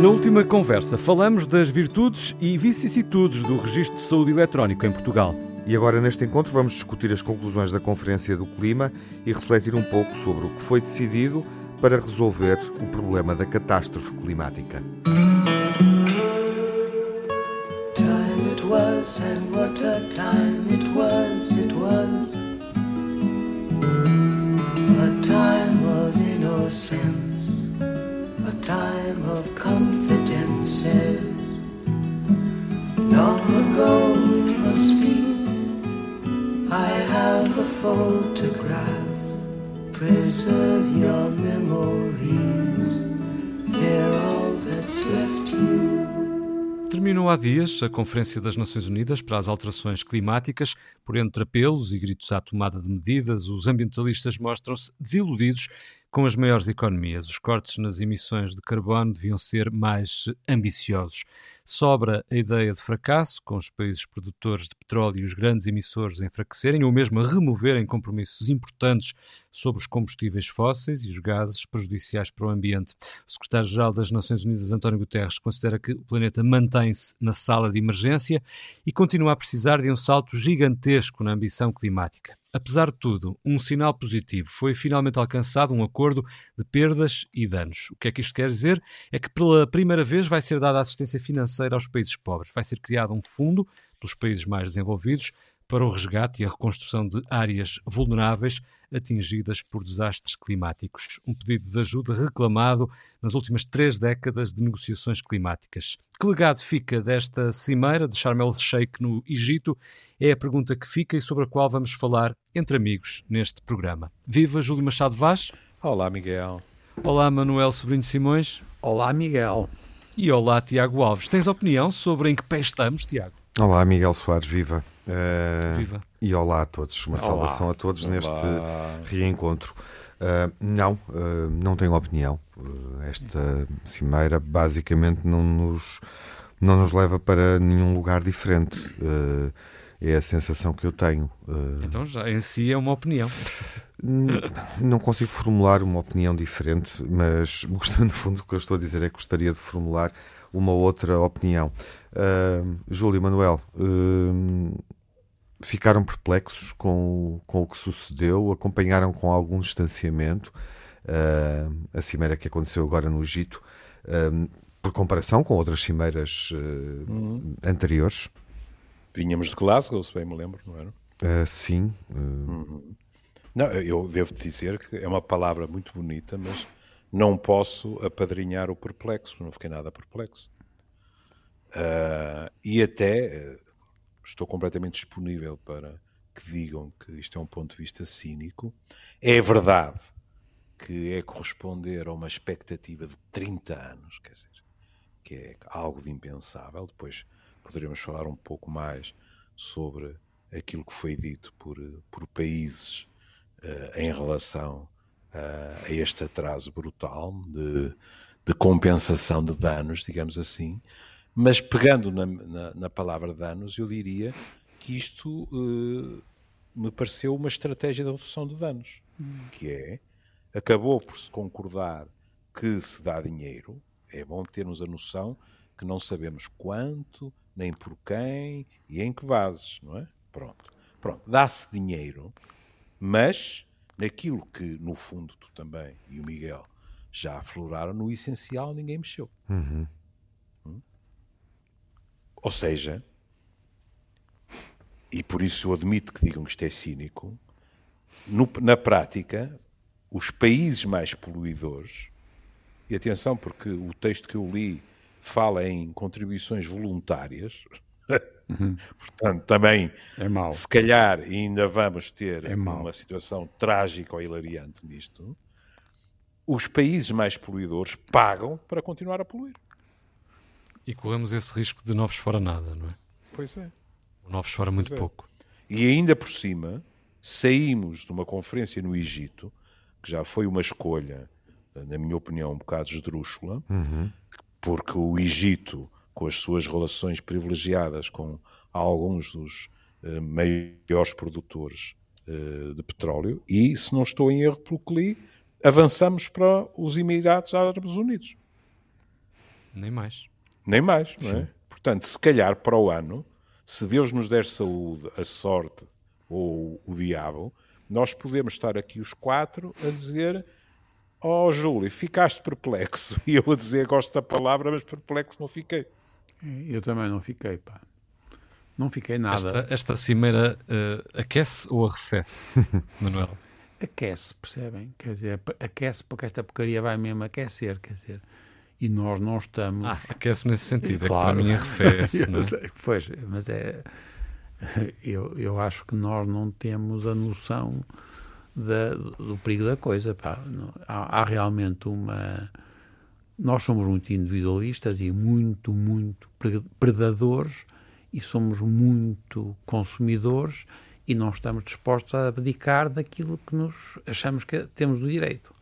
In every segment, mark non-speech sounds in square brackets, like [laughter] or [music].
Na última conversa falamos das virtudes e vicissitudes do Registro de Saúde Eletrónico em Portugal. E agora, neste encontro, vamos discutir as conclusões da Conferência do Clima e refletir um pouco sobre o que foi decidido para resolver o problema da catástrofe climática. Time it was and what a time it was, it was a time of innocence, a time It must be I have a photograph. Preserve your memories. They're all that's left you. Terminou há dias a Conferência das Nações Unidas para as Alterações Climáticas. Por entre apelos e gritos à tomada de medidas, os ambientalistas mostram-se desiludidos com as maiores economias. Os cortes nas emissões de carbono deviam ser mais ambiciosos. Sobra a ideia de fracasso, com os países produtores de petróleo e os grandes emissores a enfraquecerem ou mesmo a removerem compromissos importantes sobre os combustíveis fósseis e os gases prejudiciais para o ambiente. O secretário-geral das Nações Unidas, António Guterres, considera que o planeta mantém-se na sala de emergência e continua a precisar de um salto gigantesco na ambição climática. Apesar de tudo, um sinal positivo foi finalmente alcançado um acordo de perdas e danos. O que é que isto quer dizer? É que pela primeira vez vai ser dada assistência financeira aos países pobres. Vai ser criado um fundo pelos países mais desenvolvidos para o resgate e a reconstrução de áreas vulneráveis atingidas por desastres climáticos. Um pedido de ajuda reclamado nas últimas três décadas de negociações climáticas. Que legado fica desta cimeira de Sharm el-Sheikh no Egito? É a pergunta que fica e sobre a qual vamos falar entre amigos neste programa. Viva Júlio Machado Vaz. Olá, Miguel. Olá, Manuel Sobrinho Simões. Olá, Miguel. E olá, Tiago Alves. Tens opinião sobre em que pé estamos, Tiago? Olá, Miguel Soares, viva. Uh, viva. E olá a todos, uma olá. saudação a todos olá. neste reencontro. Uh, não, uh, não tenho opinião. esta cimeira basicamente não nos, não nos leva para nenhum lugar diferente. É a sensação que eu tenho. então já em si é uma opinião. Não consigo formular uma opinião diferente, mas [laughs] gostando no fundo o que eu estou a dizer é que gostaria de formular uma outra opinião. Uh, Júlio e Manuel, uh, ficaram perplexos com, com o que sucedeu, acompanharam com algum distanciamento uh, a cimeira que aconteceu agora no Egito, por comparação com outras cimeiras uhum. anteriores. Vinhamos de Glasgow, se bem me lembro, não era? sim. Uhum. Não, eu devo dizer que é uma palavra muito bonita, mas não posso apadrinhar o perplexo, não fiquei nada perplexo. Uh, e até uh, estou completamente disponível para que digam que isto é um ponto de vista cínico. É verdade que é corresponder a uma expectativa de 30 anos, quer dizer, que é algo de impensável. Depois poderemos falar um pouco mais sobre aquilo que foi dito por, por países uh, em relação uh, a este atraso brutal de, de, compensação de danos, digamos assim. Mas pegando na, na, na palavra danos, eu diria que isto uh, me pareceu uma estratégia de redução de danos, hum. que é acabou por se concordar que se dá dinheiro. É bom termos a noção que não sabemos quanto, nem por quem e em que bases, não é? Pronto. Pronto, dá-se dinheiro, mas naquilo que, no fundo, tu também e o Miguel já afloraram, no essencial ninguém mexeu. Uhum. Hum? Ou seja, e por isso eu admito que digam que isto é cínico, no, na prática, os países mais poluidores, e atenção, porque o texto que eu li fala em contribuições voluntárias, Uhum. [laughs] Portanto, também, é se calhar, ainda vamos ter é uma situação trágica ou hilariante nisto. Os países mais poluidores pagam para continuar a poluir. E corremos esse risco de novos fora nada, não é? Pois é. Novos fora muito é. pouco. E ainda por cima, saímos de uma conferência no Egito, que já foi uma escolha, na minha opinião, um bocado esdrúxula, uhum. Porque o Egito com as suas relações privilegiadas com alguns dos uh, maiores produtores uh, de petróleo e, se não estou em erro pelo que li, avançamos para os Emirados Árabes Unidos. Nem mais. Nem mais, não é? Portanto, se calhar para o ano, se Deus nos der saúde, a sorte ou o diabo, nós podemos estar aqui os quatro a dizer Oh, Júlio, ficaste perplexo. [laughs] E eu a dizer, gosto da palavra, mas perplexo não fiquei. Eu também não fiquei, pá. Não fiquei nada. Esta, esta cimeira uh, aquece ou arrefece, [laughs] Manuel? Aquece, percebem? Quer dizer, aquece porque esta porcaria vai mesmo aquecer, quer dizer. E nós não estamos. Ah, aquece nesse sentido, claro. é que para mim arrefece. [laughs] não é? sei, pois, mas é. Eu, eu acho que nós não temos a noção da, do perigo da coisa. Há, há, realmente uma. Nós somos muito individualistas e muito, muito predadores e somos muito consumidores e não estamos dispostos a abdicar daquilo que nos achamos que temos do direito.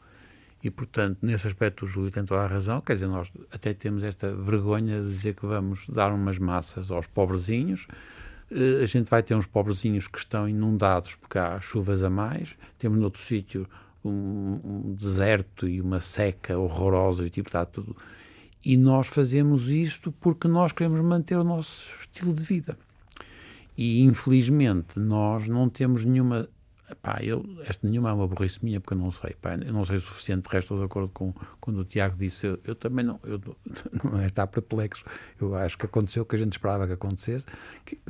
E, portanto, nesse aspecto o Júlio tem toda a razão, quer dizer, nós até temos esta vergonha de dizer que vamos dar umas massas aos pobrezinhos, a gente vai ter uns pobrezinhos que estão inundados porque há chuvas a mais, temos noutro sítio um, um, deserto e uma seca horrorosa e tipo está tudo. E nós fazemos isto porque nós queremos manter o nosso estilo de vida. E infelizmente nós não temos nenhuma. Pá, eu, esta nenhuma é uma burrice minha porque eu não sei. Pá, eu não sei o suficiente, de resto estou de acordo com quando o Tiago disse. Eu, eu também não. Eu, não [laughs] é perplexo. Eu acho que aconteceu o que a gente esperava que acontecesse. Que,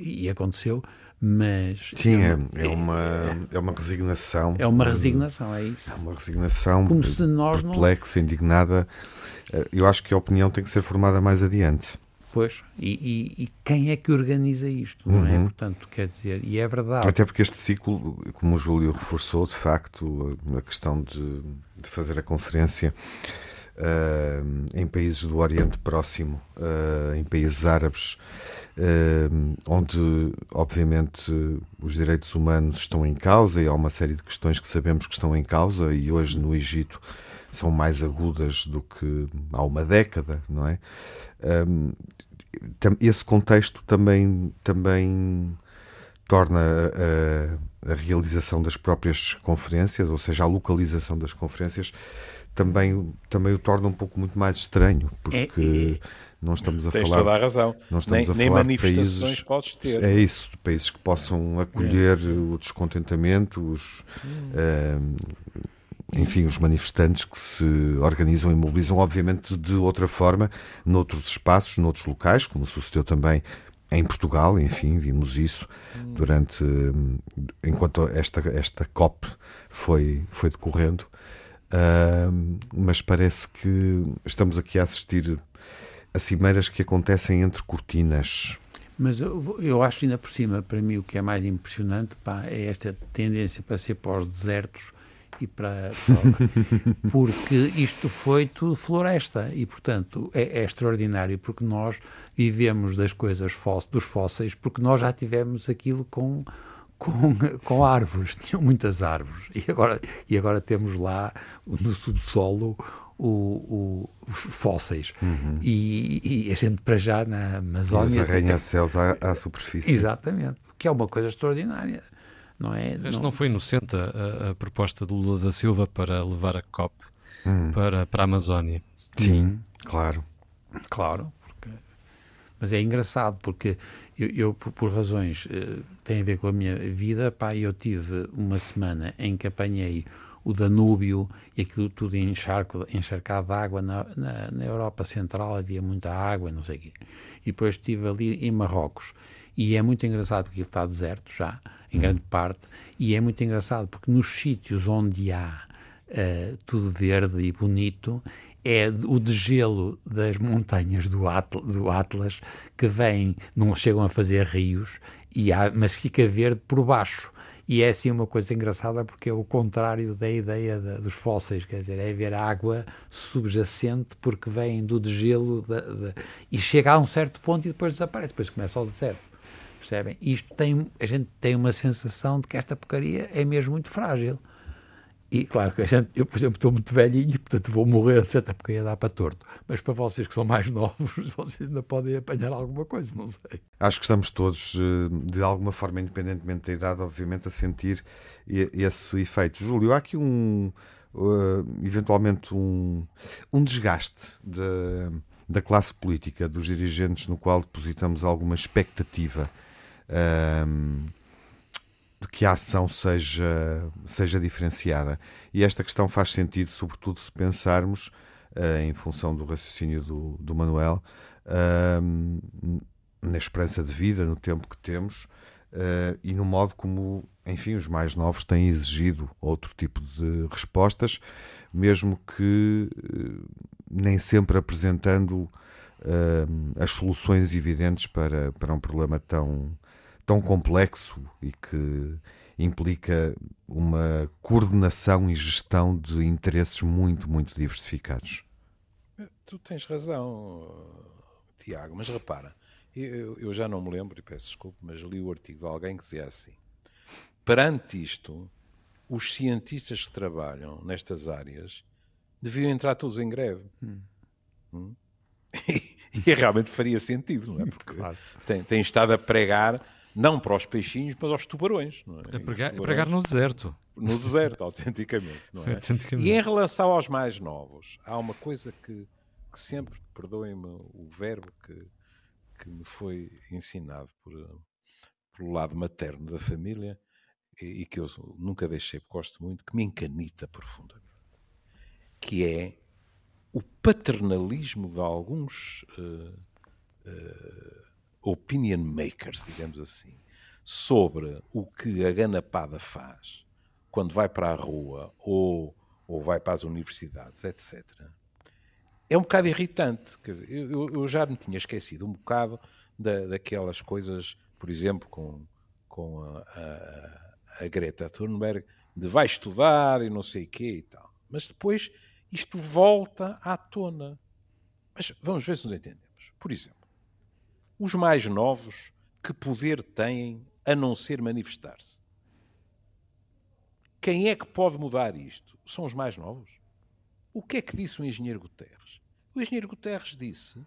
e aconteceu, mas... Sim, é, é, uma, é uma resignação. É uma resignação, é isso. É uma resignação Como se nós perplexa, não... indignada. Eh, eu acho que a opinião tem que ser formada mais adiante. Pois, e, e, e quem é que organiza isto, não é? Uhum. Portanto, quer dizer, e é verdade. Até porque este ciclo, como o Júlio reforçou, de facto, a questão de, de fazer a conferência uh, em países do Oriente Próximo, uh, em países árabes, onde, obviamente, os direitos humanos estão em causa e há uma série de questões que sabemos que estão em causa, e hoje no Egito são mais agudas do que há uma década, não é? Esse contexto também, também torna a, a, realização das próprias conferências, ou seja, a localização das conferências, também, também o torna um pouco muito mais estranho, porque é, é, não estamos a tens falar. toda a razão. Não estamos nem, a nem falar manifestações de países, podes ter. É isso, de países que possam acolher é. o descontentamento, os. Hum. Uh, enfim, os manifestantes que se organizam e mobilizam, obviamente, de outra forma, noutros espaços, noutros locais, como sucedeu também em Portugal, enfim, vimos isso durante enquanto esta esta COP foi foi decorrendo, uh, mas parece que estamos aqui a assistir a cimeiras que acontecem entre cortinas. Mas eu, eu acho ainda por cima, para mim, o que é mais impressionante pá, é esta tendência para ser pós-desertos e para, para, [laughs] porque isto foi tudo floresta e portanto é, é, extraordinário porque nós vivemos das coisas fósseis, dos fósseis porque nós já tivemos aquilo com com, com árvores, [laughs] tinham muitas árvores e agora, e agora temos lá no subsolo o, o, os fósseis uhum. e, e, a gente para já na Amazónia... E arranha-céus à, à superfície. Exatamente, que é uma coisa extraordinária não é? Mas não, não foi inocente a, a, proposta do Lula da Silva para levar a COP hum. para, para a Amazónia? Sim, claro. Claro. Porque... Mas é engraçado porque eu, eu por, por, razões uh, que têm a ver com a minha vida, pá, eu tive uma semana em que apanhei o Danúbio e aquilo tudo encharco, encharcado de água na, na, na, Europa Central, havia muita água, não sei o quê. E depois estive ali em Marrocos. E é muito engraçado porque está deserto já, em hum. grande parte, e é muito engraçado porque nos sítios onde há uh, tudo verde e bonito, é o degelo das montanhas do, Atlas, do Atlas que vem, não chegam a fazer rios, e há, mas fica verde por baixo. E é assim uma coisa engraçada porque é o contrário da ideia de, dos fósseis, quer dizer, é ver água subjacente porque vem do degelo de, de, e chega a um certo ponto e depois desaparece, depois começa o deserto. Percebem? Isto tem, a gente tem uma sensação de que esta porcaria é mesmo muito frágil. E claro que a gente, eu, por exemplo, estou muito velhinho, portanto vou morrer até porque ia dar para torto. Mas para vocês que são mais novos, [laughs] vocês ainda podem apanhar alguma coisa, não sei. Acho que estamos todos, eh, de alguma forma, independentemente da idade, obviamente, a sentir esse efeito. Júlio, há aqui um, uh, eventualmente, um, um desgaste de da classe política, dos dirigentes, no qual depositamos alguma expectativa de que a ação seja, seja diferenciada. E esta questão faz sentido, sobretudo, se pensarmos, uh, em função do raciocínio do, do Manuel, uh, na esperança de vida, no tempo que temos uh, e no modo como, enfim, os mais novos têm exigido outro tipo de respostas, mesmo que nem sempre apresentando as soluções evidentes para, para um problema tão tão complexo e que implica uma coordenação e gestão de interesses muito, muito diversificados. Tu tens razão, Tiago, mas repara, eu, eu, já não me lembro, e peço desculpa, mas li o artigo de alguém que dizia assim: perante isto, os cientistas que trabalham nestas áreas deviam entrar todos em greve. Hum. Hum? [laughs] E, e, realmente faria sentido, não é? [laughs] Porque claro. tem, tem estado a pregar não para os peixinhos, mas aos tubarões. É? A, pregar, tubarões, pregar no deserto. No deserto, [laughs] autenticamente, é? autenticamente. E em relação aos mais novos, há uma coisa que, que sempre, perdoem-me o verbo que, que me foi ensinado por, pelo lado materno da família e, e que eu nunca deixei, porque gosto muito, que me encanita profundamente, que é o paternalismo de alguns uh, uh, opinion makers, digamos assim, sobre o que a ganapada faz quando vai para a rua ou, ou vai para as universidades, etc., é um bocado irritante. Quer dizer, eu, eu já me tinha esquecido um bocado da, daquelas coisas, por exemplo, com, com a, a, a, Greta Thunberg, de vai estudar e não sei o quê e tal. Mas depois isto volta à tona. Mas vamos ver se nos entendemos. Por exemplo, os mais novos, que poder têm a não ser manifestar-se? Quem é que pode mudar isto? São os mais novos. O que é que disse o engenheiro Guterres? O engenheiro Guterres disse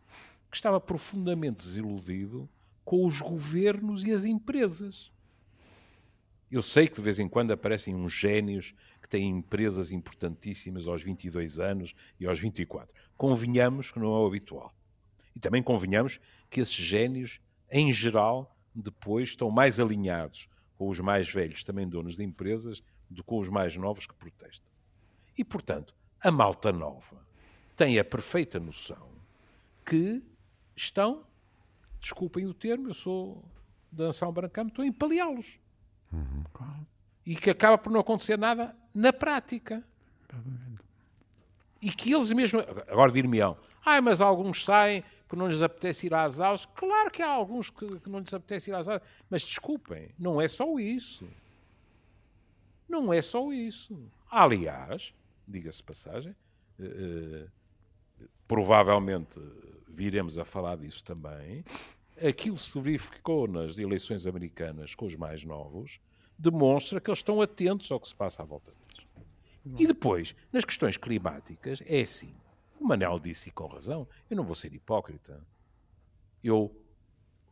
que estava profundamente desiludido com os governos e as empresas. Eu sei que de vez em quando aparecem uns génios que têm empresas importantíssimas aos 22 anos e aos 24. Convenhamos que não é o habitual. E também convenhamos que esses génios, em geral, depois estão mais alinhados com os mais velhos, também donos de empresas, do que com os mais novos que protestam. E, portanto, a malta nova tem a perfeita noção que estão, desculpem o termo, eu sou da Nação Brancama, estou a empaleá-los. Uhum. E que acaba por não acontecer nada na prática. E que eles mesmo. Agora dir-me-ão, ah, mas alguns saem que não lhes apetece ir às aulas. Claro que há alguns que, que não lhes apetece ir às aulas, mas desculpem, não é só isso. Não é só isso. Aliás, diga-se passagem, eh, eh, provavelmente viremos a falar disso também. Aquilo que se verificou nas eleições americanas com os mais novos demonstra que eles estão atentos ao que se passa à volta deles. E depois, nas questões climáticas, é assim. O Manel disse, e com razão, eu não vou ser hipócrita. Eu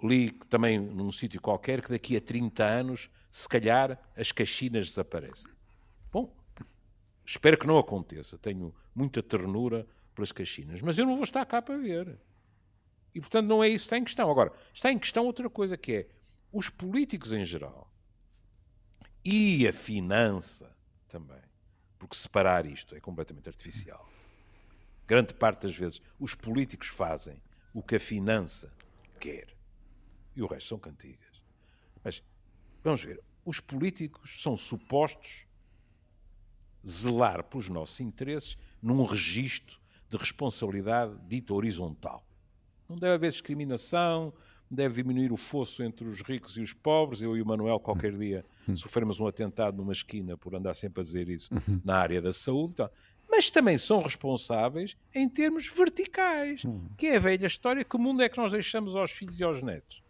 li também num sítio qualquer que daqui a 30 anos, se calhar, as caxinas desaparecem. Bom, espero que não aconteça. Tenho muita ternura pelas caxinas, mas eu não vou estar cá para ver. E, portanto, não é isso que está em questão. Agora, está em questão outra coisa que é os políticos em geral e a finança também, porque separar isto é completamente artificial grande parte das vezes, os políticos fazem o que a finança quer. E o resto são cantigas. Mas, vamos ver, os políticos são supostos zelar pelos nossos interesses num registro de responsabilidade dita horizontal. Não deve haver discriminação, deve diminuir o fosso entre os ricos e os pobres. Eu e o Manuel, qualquer dia, sofremos um atentado numa esquina por andar sempre a dizer isso na área da saúde. Então, mas também são responsáveis em termos verticais, hum. que é a velha história que mundo é que nós deixamos aos filhos e aos netos.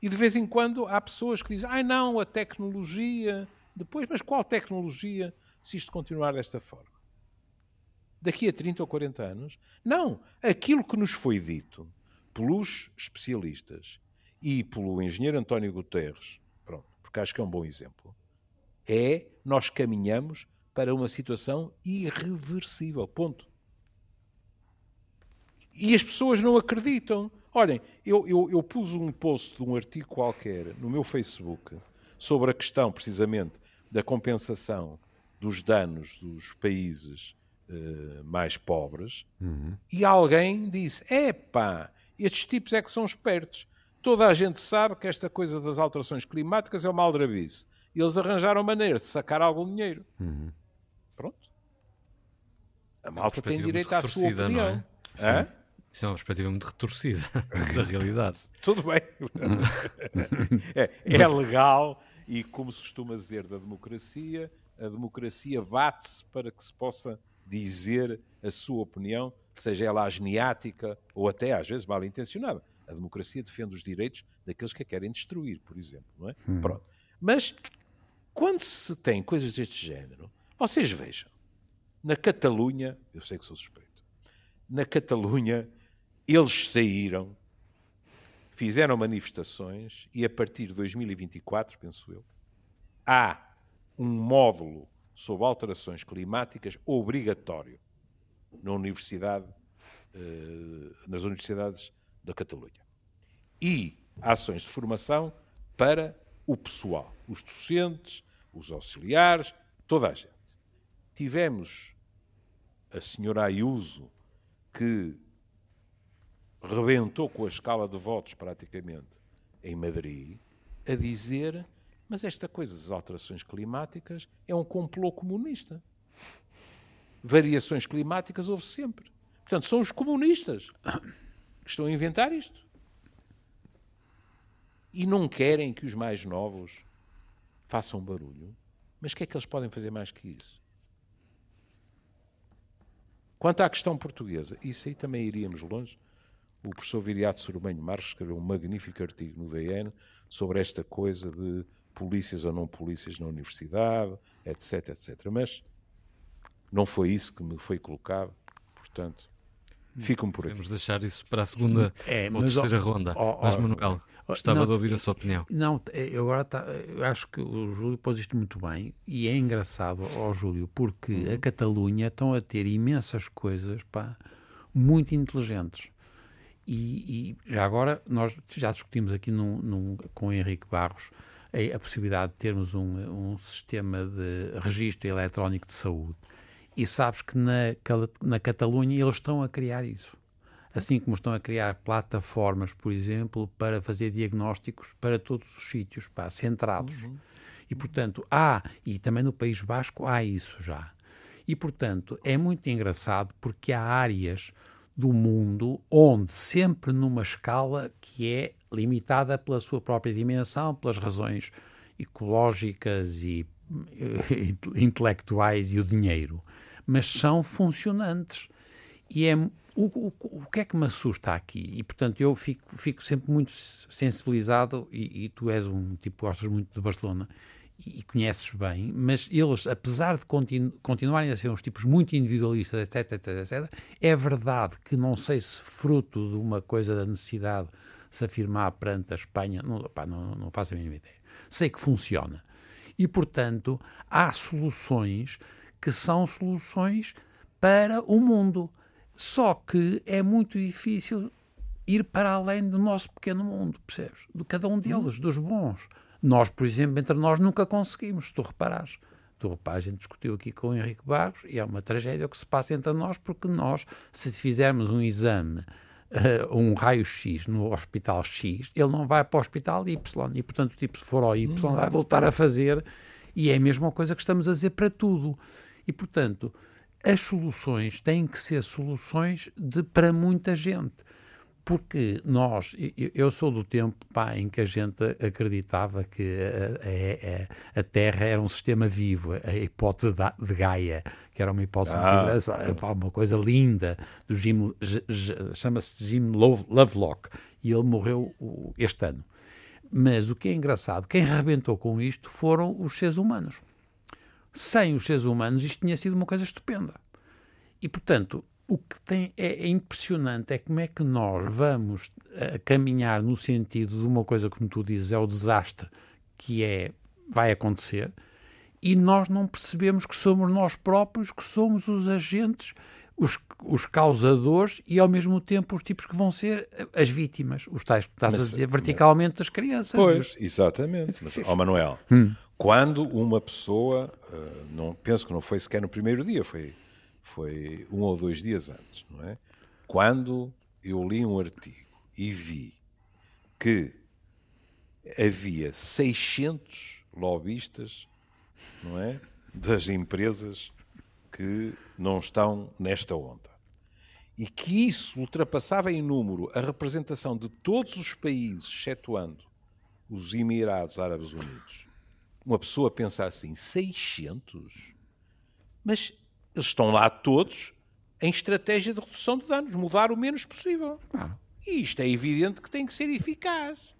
E de vez em quando há pessoas que dizem, ai ah, não, a tecnologia, depois, mas qual tecnologia se isto continuar desta forma? Daqui a 30 ou 40 anos? Não, aquilo que nos foi dito pelos especialistas e pelo engenheiro António Guterres, pronto, porque acho que é um bom exemplo, é nós caminhamos para uma situação irreversível. Ponto. E as pessoas não acreditam. Olhem, eu, eu, eu pus um post de um artigo qualquer no meu Facebook sobre a questão, precisamente, da compensação dos danos dos países uh, mais pobres uhum. e alguém disse: epá, estes tipos é que são espertos. Toda a gente sabe que esta coisa das alterações climáticas é uma aldrabice. E eles arranjaram maneira de sacar algum dinheiro. Uhum. Pronto. A malta tem direito à sua opinião. Não é? Isso é uma perspectiva muito retorcida [laughs] da realidade. [laughs] Tudo bem. [laughs] é, é legal e, como se costuma dizer da democracia, a democracia bate-se para que se possa dizer a sua opinião, seja ela ageniática ou até às vezes mal intencionada. A democracia defende os direitos daqueles que a querem destruir, por exemplo, não é? Hum. Pronto. Mas quando se tem coisas deste género, vocês vejam, na Catalunha, eu sei que sou suspeito, na Catalunha eles saíram, fizeram manifestações e a partir de 2024, penso eu, há um módulo sobre alterações climáticas obrigatório na universidade, eh, nas universidades da Catalunha. E ações de formação para o pessoal, os docentes, os auxiliares, toda a gente. Tivemos a senhora Ayuso, que rebentou com a escala de votos praticamente em Madrid, a dizer: mas esta coisa das alterações climáticas é um complô comunista. Variações climáticas houve sempre. Portanto, são os comunistas que estão a inventar isto. E não querem que os mais novos façam barulho. Mas o que é que eles podem fazer mais que isso? Quanto à questão portuguesa, isso aí também iríamos longe. O professor Viriato Sorbenho Marques escreveu um magnífico artigo no DN sobre esta coisa de polícias ou não polícias na universidade, etc, etc. Mas não foi isso que me foi colocado, portanto, ficam por aqui. Vamos deixar isso para a segunda é, ou terceira ronda. Oh, oh, mas, Manuel, gostava não, de ouvir a sua opinião. Não, eu agora tá, eu acho que o Júlio pôs isto muito bem e é engraçado, ó oh, Júlio, porque uhum. a Catalunha estão a ter imensas coisas pá, muito inteligentes. E, e, já agora, nós já discutimos aqui num, num, com o Henrique Barros a, a possibilidade de termos um, um, sistema de registro eletrónico de saúde. E sabes que na, na Catalunha eles estão a criar isso. Assim como estão a criar plataformas, por exemplo, para fazer diagnósticos para todos os sítios, pá, centrados. Uhum. E, portanto, há, e também no País Basco há isso já. E, portanto, é muito engraçado porque há áreas do mundo, onde sempre numa escala que é limitada pela sua própria dimensão, pelas razões ecológicas e, [laughs] e intelectuais e o dinheiro, mas são funcionantes. E é o, o, o, que é que me assusta aqui? E, portanto, eu fico, fico sempre muito sensibilizado, e, e tu és um tipo que gostas muito de Barcelona, e conheces bem, mas eles, apesar de continu continuarem a ser uns tipos muito individualistas, etc, etc, etc, é verdade que não sei se fruto de uma coisa da necessidade de se afirmar perante a Espanha, não, não, não faço a mínima ideia. Sei que funciona. E, portanto, há soluções que são soluções para o mundo. Só que é muito difícil ir para além do nosso pequeno mundo, percebes? De cada um deles, dos bons. Nós, por exemplo, entre nós nunca conseguimos, se tu reparares. Tu a gente discutiu aqui com o Henrique Barros e é uma tragédia o que se passa entre nós, porque nós, se fizermos um exame, uh, um raio-x no hospital X, ele não vai para o hospital Y. E, portanto, tipo, se for ao Y, hum. vai voltar a fazer. E é a mesma coisa que estamos a dizer para tudo. E, portanto, as soluções têm que ser soluções de, para muita gente porque nós, eu sou do tempo pá, em que a gente acreditava que a, a, a, Terra era um sistema vivo, a hipótese de Gaia, que era uma hipótese ah, muito pá, uma coisa linda, do Jim, chama-se Jim Lovelock, e ele morreu este ano. Mas o que é engraçado, quem arrebentou com isto foram os seres humanos. Sem os seres humanos, isto tinha sido uma coisa estupenda. E, portanto, o que tem, é, é, impressionante é como é que nós vamos uh, caminhar no sentido de uma coisa, como tu dizes, é o desastre que é, vai acontecer, e nós não percebemos que somos nós próprios, que somos os agentes, os, os causadores e ao mesmo tempo os tipos que vão ser as vítimas, os tais que estás Mas- a dizer verticalmente das crianças. Pois, exatamente. Mas, ó Manuel, quando uma pessoa, eh, não, penso que não foi sequer no primeiro dia, foi, foi um ou dois dias antes, não é? Quando eu li um artigo e vi que havia 600 lobistas, não é? Das empresas que não estão nesta onda. E que isso ultrapassava em número a representação de todos os países, excetuando os Emirados Árabes Unidos. Uma pessoa pensa assim, 600? Mas eles estão lá todos em estratégia de redução de danos, mudar o menos possível. E isto é evidente que tem que ser eficaz.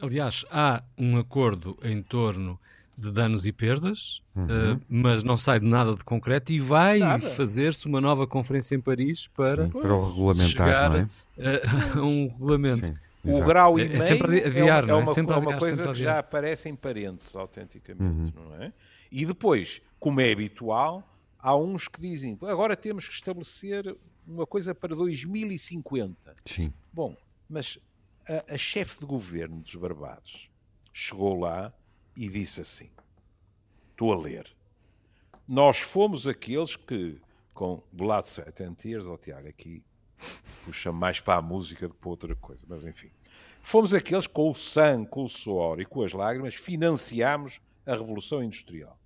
Aliás, há um acordo em torno de danos e perdas, eh, mas não sai de nada de concreto e vai fazer-se uma nova conferência em Paris para Para o regulamentar, chegar não é? eh, [laughs] a um regulamento. Sim. O grau e É- é meio sempre a adiar, é, não é? uma, Sempre a é uma adiar, coisa sempre a que já aparece em parênteses, autenticamente, não é? E depois, como é habitual, há uns que dizem agora temos que estabelecer uma coisa para 2050. Sim. Bom, mas a, a chefe de governo dos Barbados chegou lá e disse assim: Estou a ler. Nós fomos aqueles que, com Blood, Sweat and Tears, ó Tiago, aqui puxa mais para a música do que para outra coisa, mas enfim. Fomos aqueles que, com o sangue, com o suor e com as lágrimas, financiámos a Revolução Industrial.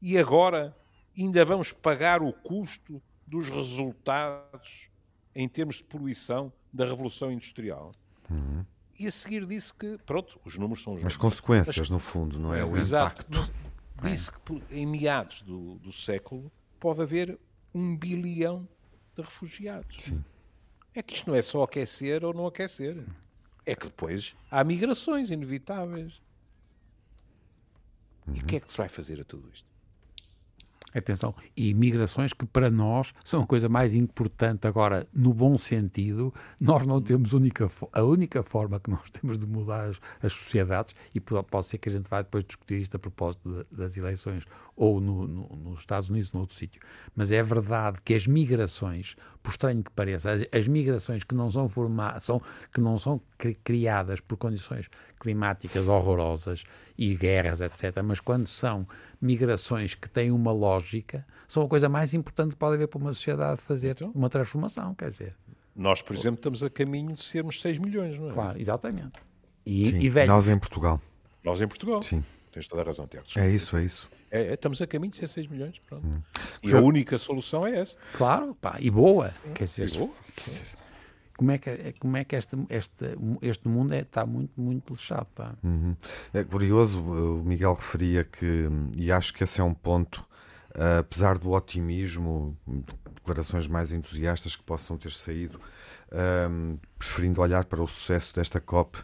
E agora ainda vamos pagar o custo dos resultados em termos de poluição da Revolução Industrial. E a seguir disse que, pronto, os números são os As números. consequências, no fundo, não é? o Exato. impacto. Mas Disse que em meados do, do século pode haver um bilhão de refugiados. É que isto não é só aquecer ou não aquecer. É que depois há migrações inevitáveis. E o que é que se vai fazer a tudo isto? Atenção, e migrações que para nós são a coisa mais importante. Agora, no bom sentido, nós não temos única, a única forma que nós temos de mudar as, as sociedades, e po- pode ser que a gente vá depois discutir isto a propósito de- das eleições, ou no- no- nos Estados Unidos, ou noutro sítio. Mas é verdade que as migrações, por estranho que pareça, as, as migrações que não são formadas, são, que não são cri- criadas por condições climáticas horrorosas e guerras, etc., mas quando são migrações que têm uma lógica, são a coisa mais importante que pode haver para uma sociedade fazer Então? uma transformação, quer dizer. Nós, por exemplo, estamos a caminho de sermos 6 milhões, não é? Claro, exatamente. E, Sim. e velho, Nós em Portugal. Nós em Portugal. Sim. Tens toda a razão, Tiago. É isso, é isso. É, é, estamos a caminho de ser 6 milhões. Pronto. Hum. E a única solução é essa. claro, pá, e boa. Quer dizer, E boa. como é que, como é que este, este, este mundo é, está muito, muito lixado, tá? Uhum. É curioso, o Miguel referia que, e acho que esse é um ponto, ah, apesar do otimismo, declarações mais entusiastas que possam ter saído, ahm, preferindo olhar para o sucesso desta COP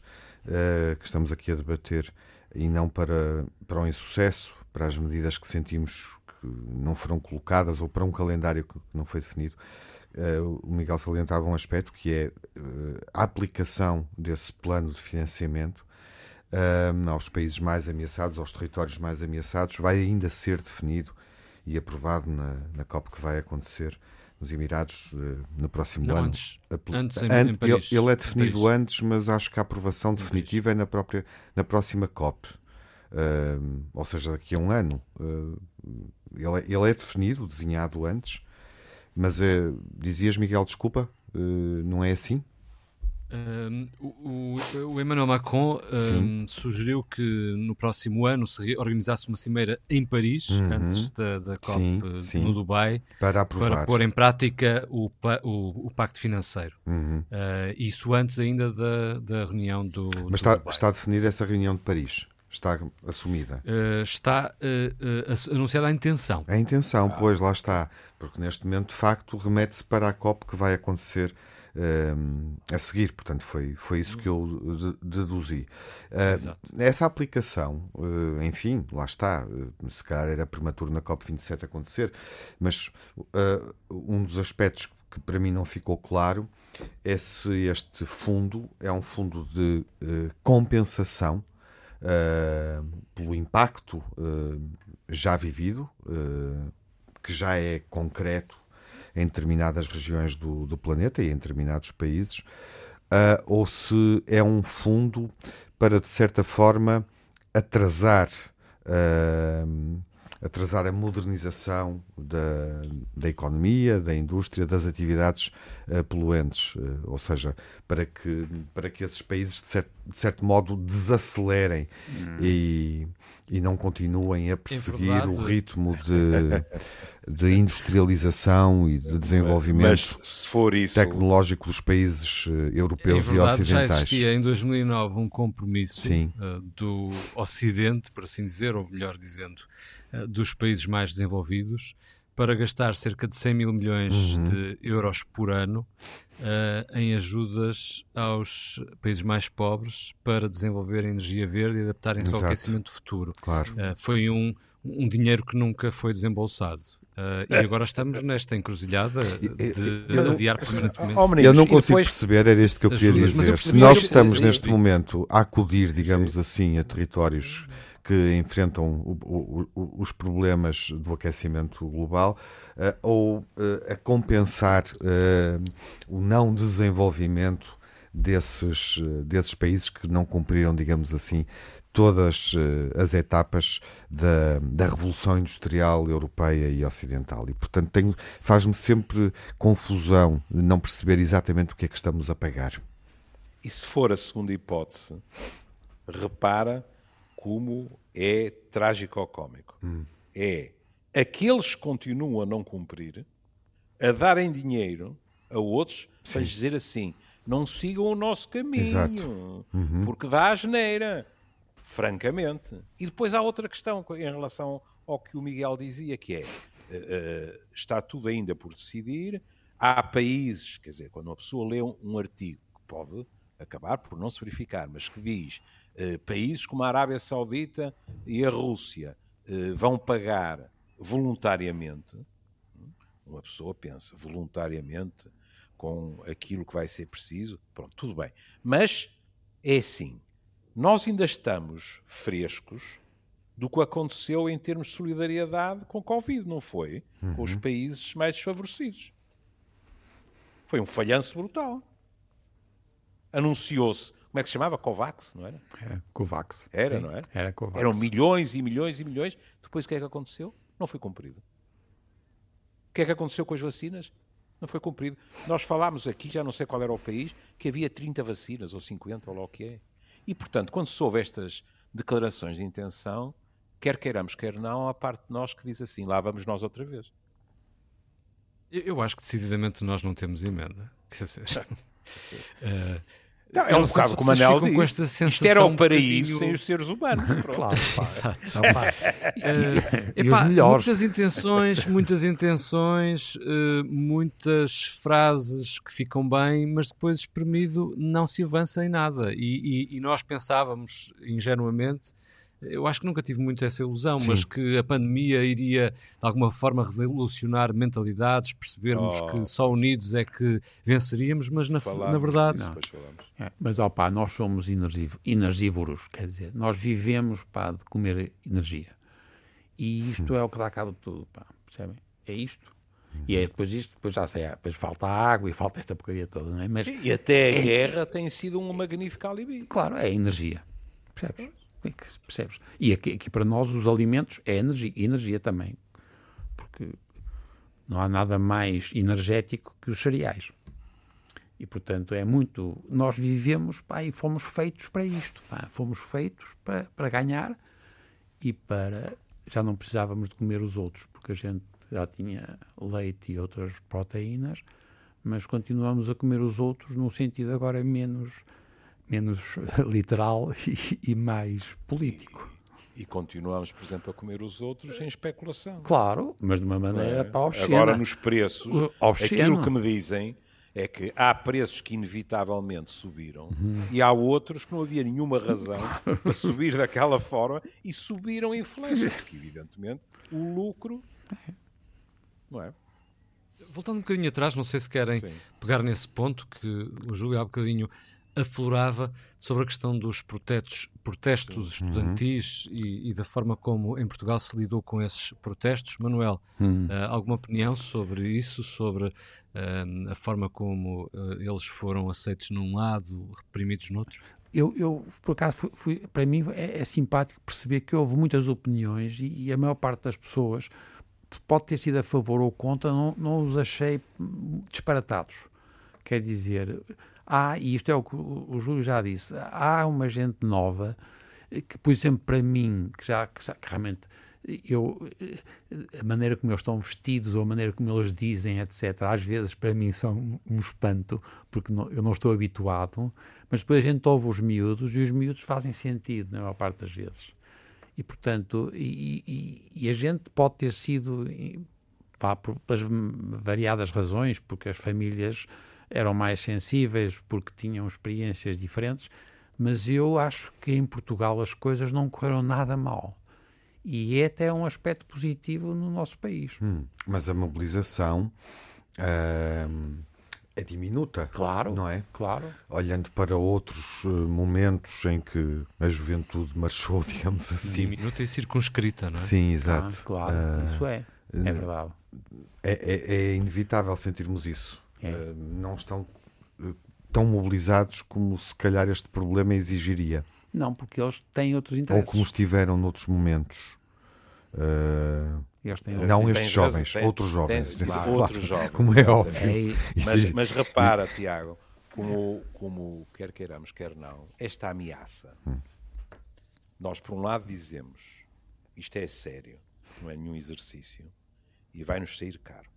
ah, que estamos aqui a debater e não para, para o insucesso, para as medidas que sentimos que não foram colocadas ou para um calendário que não foi definido. Eh, o Miguel salientava um aspecto que é eh, a aplicação desse plano de financiamento ahm, aos países mais ameaçados, aos territórios mais ameaçados, vai ainda ser definido e aprovado na, na COP que vai acontecer nos Emirados eh, no próximo Não, ano. antes. Antes, em- An- em Paris. Ele, ele é definido antes, mas acho que a aprovação definitiva é na, própria, na próxima COP. Ou seja, daqui a um ano. Ah, ele, é- ele é definido, desenhado antes, mas eh, dizias, Miguel, desculpa, eh, não é assim? Um, o, o- Emmanuel Macron um, sugeriu que no próximo ano se organizasse uma cimeira em Paris, Uhum. antes da, da COP Sim, sim. no Dubai, Para aprovar. para pôr em prática o, o, o pacto financeiro. Uhum. Uh, isso antes ainda da, da reunião do, do Mas está, Dubai. está definida essa reunião de Paris? Está assumida? Uh, está uh, uh, anunciada a intenção. A intenção, pois, lá está. Porque neste momento, de facto, remete-se para a COP que vai acontecer ehm, a seguir. Portanto, foi, foi isso que eu de- deduzi. Eh, Exato. essa aplicação, enfim, lá está. se calhar era prematuro na COP27 acontecer, mas um dos aspectos que para mim não ficou claro é se este fundo é um fundo de compensação uh, pelo impacto uh, já vivido, uh, que já é concreto, em determinadas regiões do, do planeta e em determinados países, ou se é um fundo para, de certa forma, atrasar. Uh, atrasar a modernização da, da economia, da indústria, das atividades uh, poluentes, uh, ou seja, para que, para que esses países, de certo, de certo modo, desacelerem hum. e, e não continuem a perseguir o ritmo de, [laughs] de industrialização e de desenvolvimento isso... tecnológico dos países uh, europeus é verdade, e ocidentais. Já existia em 2009 um compromisso do Ocidente, por assim dizer, ou melhor dizendo, eh, dos países mais desenvolvidos para gastar cerca de 100 mil milhões uhum. de euros por ano uh, em ajudas aos países mais pobres para desenvolver energia verde e adaptarem-se ao aquecimento futuro. Claro. Uh, foi um, um dinheiro que nunca foi desembolsado. Uh, e agora estamos nesta encruzilhada [laughs] de, de adiar permanentemente. Eu não [laughs] consigo perceber, era isto que eu queria dizer. Se nós estamos neste momento a acudir, digamos assim, a territórios que enfrentam o, o, os problemas do aquecimento global uh, ou uh, a compensar uh, o não desenvolvimento desses, desses países que não cumpriram, digamos assim, todas as etapas da, da Revolução Industrial Europeia e Ocidental. E, portanto, faz-me sempre confusão não perceber exatamente o que é que estamos a pagar. E se for a segunda hipótese, repara como é trágico-cómico. Hum. É aqueles que continuam a não cumprir, a darem dinheiro a outros Sim. para dizer assim: não sigam o nosso caminho, uhum. porque dá a geneira, francamente. E depois há outra questão em relação ao que o Miguel dizia, que é: uh, está tudo ainda por decidir. Há países, quer dizer, quando uma pessoa lê um, um artigo que pode acabar por não se verificar, mas que diz eh, países como a Arábia Saudita e a Rússia eh, vão pagar voluntariamente, uma pessoa pensa voluntariamente com aquilo que vai ser preciso, pronto, tudo bem. Mas é assim, nós ainda estamos frescos do que aconteceu em termos de solidariedade com Covid, não foi? Uhum. Com os uhum. países mais desfavorecidos. Foi um falhanço brutal. Anunciou-se como é que se chamava? Covax, não era? Era Covax. Era, Sim, não era? Era Covax. Eram milhões e milhões e milhões. Depois o que é que aconteceu? Não foi cumprido. O que é que aconteceu com as vacinas? Não foi cumprido. Nós falámos aqui, já não sei qual era o país, que havia 30 vacinas ou 50 ou lá o que é. E, portanto, quando se ouve estas declarações de intenção, quer queiramos, quer não, há parte de nós que diz assim, lá vamos nós outra vez. Eu acho que decididamente nós não temos emenda. Quer dizer, uh, [laughs] [laughs] Não, é um bocado como a Manel diz. Isto era o paraíso um sem os seres humanos. [laughs] claro, [laughs] Exato. uh, epá, muitas intenções, muitas intenções, uh, muitas frases que ficam bem, mas depois espremido não se avança em nada. E, e, e nós pensávamos ingenuamente eu acho que nunca tive muito essa ilusão, Sim. mas que a pandemia iria de alguma forma revolucionar mentalidades, percebermos oh. que só unidos é que venceríamos, mas na, na verdade. É, mas opá, nós somos energívoros, quer dizer, nós vivemos pá, de comer energia. E isto hum. é o que dá cabo de tudo, pá, percebem? É isto. E é depois isto, depois já sei, depois falta água e falta esta porcaria toda, não é? Mas, e até a é, guerra tem sido um magnífico alibi. Claro, é energia. Percebes? É percebes? E aqui, aqui, para nós os alimentos é energia, energia também. Porque não há nada mais energético que os cereais. E portanto é muito. Nós vivemos pá, e fomos feitos para isto. Pá. Fomos feitos para, para ganhar e para. Já não precisávamos de comer os outros, porque a gente já tinha leite e outras proteínas, mas continuamos a comer os outros num sentido agora menos menos [laughs] literal [laughs] e, e mais político. E, e, continuamos, por exemplo, a comer os outros em especulação. Claro, mas de uma maneira é? para obscena. Agora, nos preços, aquilo que me dizem é que há preços que inevitavelmente subiram uhum. e há outros que não havia nenhuma razão [laughs] para subir daquela forma e subiram em flecha, porque evidentemente o lucro não é? Voltando um bocadinho atrás, não sei se querem Sim. pegar nesse ponto que o Júlio há bocadinho aflorava sobre a questão dos protestos, protestos uhum. estudantis uhum. e, e, da forma como em Portugal se lidou com esses protestos. Manuel, uhum. uh, alguma opinião sobre isso, sobre uh, a forma como uh, eles foram aceitos num lado, reprimidos no outro? Eu, eu por acaso, fui, fui, para mim é, é, simpático perceber que houve muitas opiniões e, e, a maior parte das pessoas pode ter sido a favor ou contra, não, não os achei disparatados. Quer dizer, há, e isto é o que o Júlio já disse, há uma gente nova que, por exemplo, para mim, que já, que que realmente eu, a maneira como eles estão vestidos ou a maneira como eles dizem, etc., às vezes para mim são um espanto, porque não, eu não estou habituado, mas depois a gente ouve os miúdos e os miúdos fazem sentido na maior parte das vezes. E, portanto, e, e, e a gente pode ter sido, pá, por, variadas razões, porque as famílias eram mais sensíveis, porque tinham experiências diferentes, mas eu acho que em Portugal as coisas não correram nada mal. E é até um aspecto positivo no nosso país. Hum, mas a mobilização uh, é diminuta. Claro. Não é? Claro. Olhando para outros uh, momentos em que a juventude marchou, [laughs] digamos assim. Diminuta e circunscrita, não é? Sim, exato. Ah, claro, uh, isso é. É verdade. É, é, é inevitável sentirmos isso. É. Uh, não estão uh, tão mobilizados como se calhar este problema exigiria. Não, porque eles têm outros interesses. Ou como estiveram noutros momentos. Uh, não estes jovens, tem, outros jovens. Tem, claro, outros jovens. [laughs] Como é óbvio. É, mas, mas, repara, [laughs] Tiago, como, como quer queiramos, quer não, esta ameaça, hum. nós por um lado dizemos isto é sério, não é nenhum exercício, e vai-nos sair caro.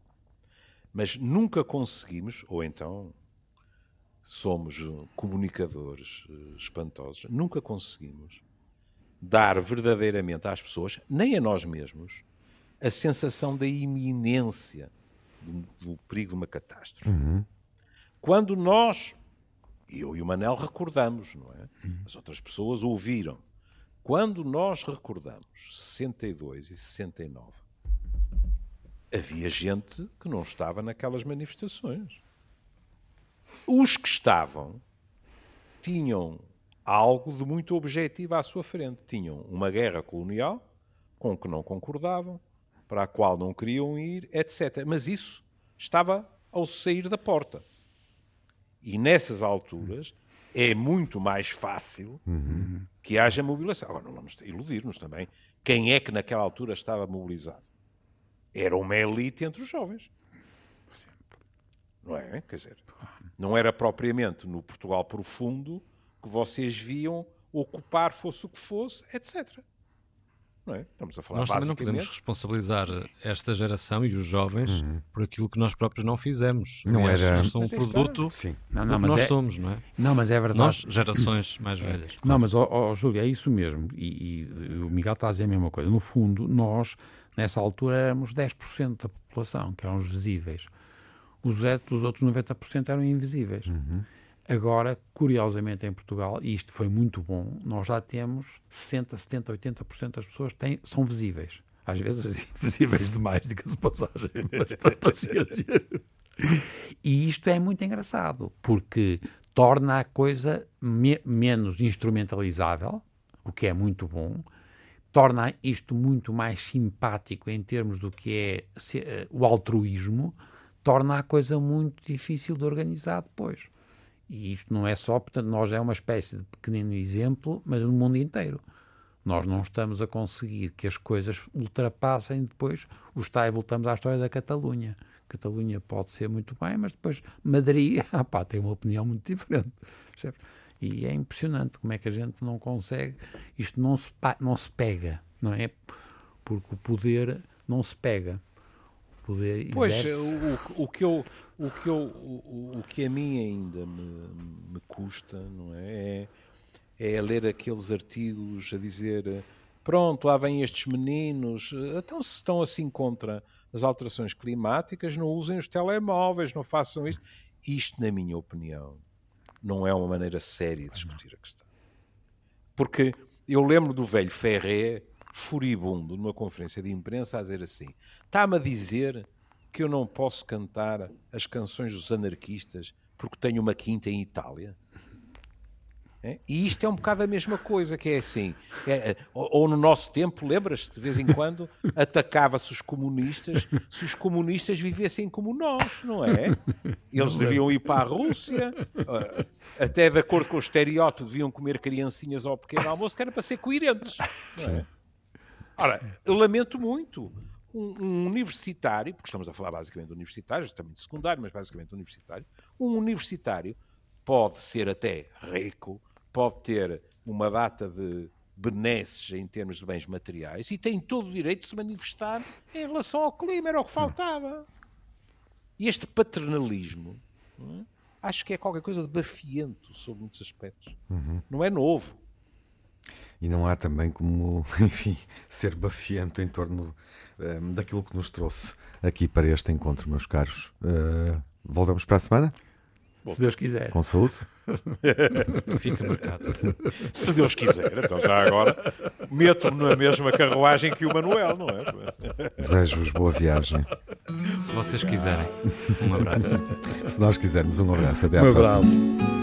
Mas nunca conseguimos, ou então somos comunicadores eh, espantosos, nunca conseguimos dar verdadeiramente às pessoas, nem a nós mesmos, a sensação da iminência do, do perigo de uma catástrofe. Uhum. Quando nós, eu e o Manel recordamos, não é? Uhum. As outras pessoas ouviram. Quando nós recordamos 62 e 69, havia gente que não estava naquelas manifestações. Os que estavam tinham algo de muito objetivo à sua frente. Tinham uma guerra colonial com que não concordavam, para a qual não queriam ir, etc. Mas isso estava ao sair da porta. E nessas alturas é muito mais fácil uhum. que haja mobilização. Agora, não vamos iludir-nos também. Quem é que naquela altura estava mobilizado? Era uma elite entre os jovens. Sempre. Não é? Quer dizer, não era propriamente no Portugal profundo que vocês viam ocupar, fosse o que fosse, etc. Não é? Estamos a falar Nós também não podemos responsabilizar esta geração e os jovens uhum. por aquilo que nós próprios não fizemos. Não Aliás, era. Nós somos um produto Sim. Não, não, mas nós é... somos, não é? Não, mas é verdade. Nós, gerações mais velhas. Não, mas, ó, ó, Júlio, é isso mesmo. E, e o Miguel está a dizer a mesma coisa. No fundo, nós Nessa altura éramos 10% da população, que eram os visíveis. Os, os outros 90% eram invisíveis. Uhum. Agora, curiosamente, em Portugal, e isto foi muito bom, nós já temos 60, 70, 80% das pessoas têm, são visíveis. Às vezes [laughs] visíveis demais, diga-se passagem, [laughs] mas paciência. E isto é muito engraçado, porque torna a coisa me menos instrumentalizável, o que é muito bom, torna isto muito mais simpático em termos do que é eh, o altruísmo, torna a coisa muito difícil de organizar depois. E isto não é só, portanto, nós é uma espécie de pequenino exemplo, mas no mundo inteiro. Nós não estamos a conseguir que as coisas ultrapassem depois os tais, voltamos à história da Catalunha. Catalunha pode ser muito bem, mas depois Madrid, [laughs] ah pá, tem uma opinião muito diferente. Percebes? E é impressionante como é que a gente não consegue, isto não se, não se pega, não é? Porque o poder não se pega. O poder pois, o, o, que eu, o, que eu, o, o que a mim ainda me, me custa, não é? é? É ler aqueles artigos a dizer pronto, lá vêm estes meninos, então se estão assim contra as alterações climáticas, não usem os telemóveis, não façam isto. Isto, na minha opinião, não é uma maneira séria de discutir a questão. Porque eu lembro do velho Ferré, furibundo, numa conferência de imprensa, a dizer assim: está-me a dizer que eu não posso cantar as canções dos anarquistas porque tenho uma quinta em Itália? É? E isto é um bocado a mesma coisa, que é assim. É, é ou, no nosso tempo, lembras-te, de vez em quando, [laughs] atacava-se os comunistas se os comunistas vivessem como nós, não é? Eles deviam ir para a Rússia, ah, até de acordo com o estereótipo, deviam comer criancinhas ao pequeno almoço, que era para ser coerentes. É? Ora, eu lamento muito. Um, um, universitário, porque estamos a falar basicamente de universitários, também de secundário, mas basicamente universitário, um universitário pode ser até rico, pode ter uma data de benesses em termos de bens materiais e tem todo o direito de se manifestar em relação ao clima, era o que faltava. E este paternalismo é? acho que é qualquer coisa de bafiento sobre muitos aspectos. Uhum. Não é novo. E não há também como, [laughs] enfim, ser bafiento em torno um, eh, daquilo que nos trouxe aqui para este encontro, meus caros. Uh, voltamos para a semana? Se Deus quiser. Com saúde? [laughs] Fica marcado. Se Deus quiser, então já agora meto-me na mesma carruagem que o Manuel, não é? Desejo-vos boa viagem. Se vocês quiserem. Um abraço. Se nós quisermos, um abraço. Até à um próxima. Abraço.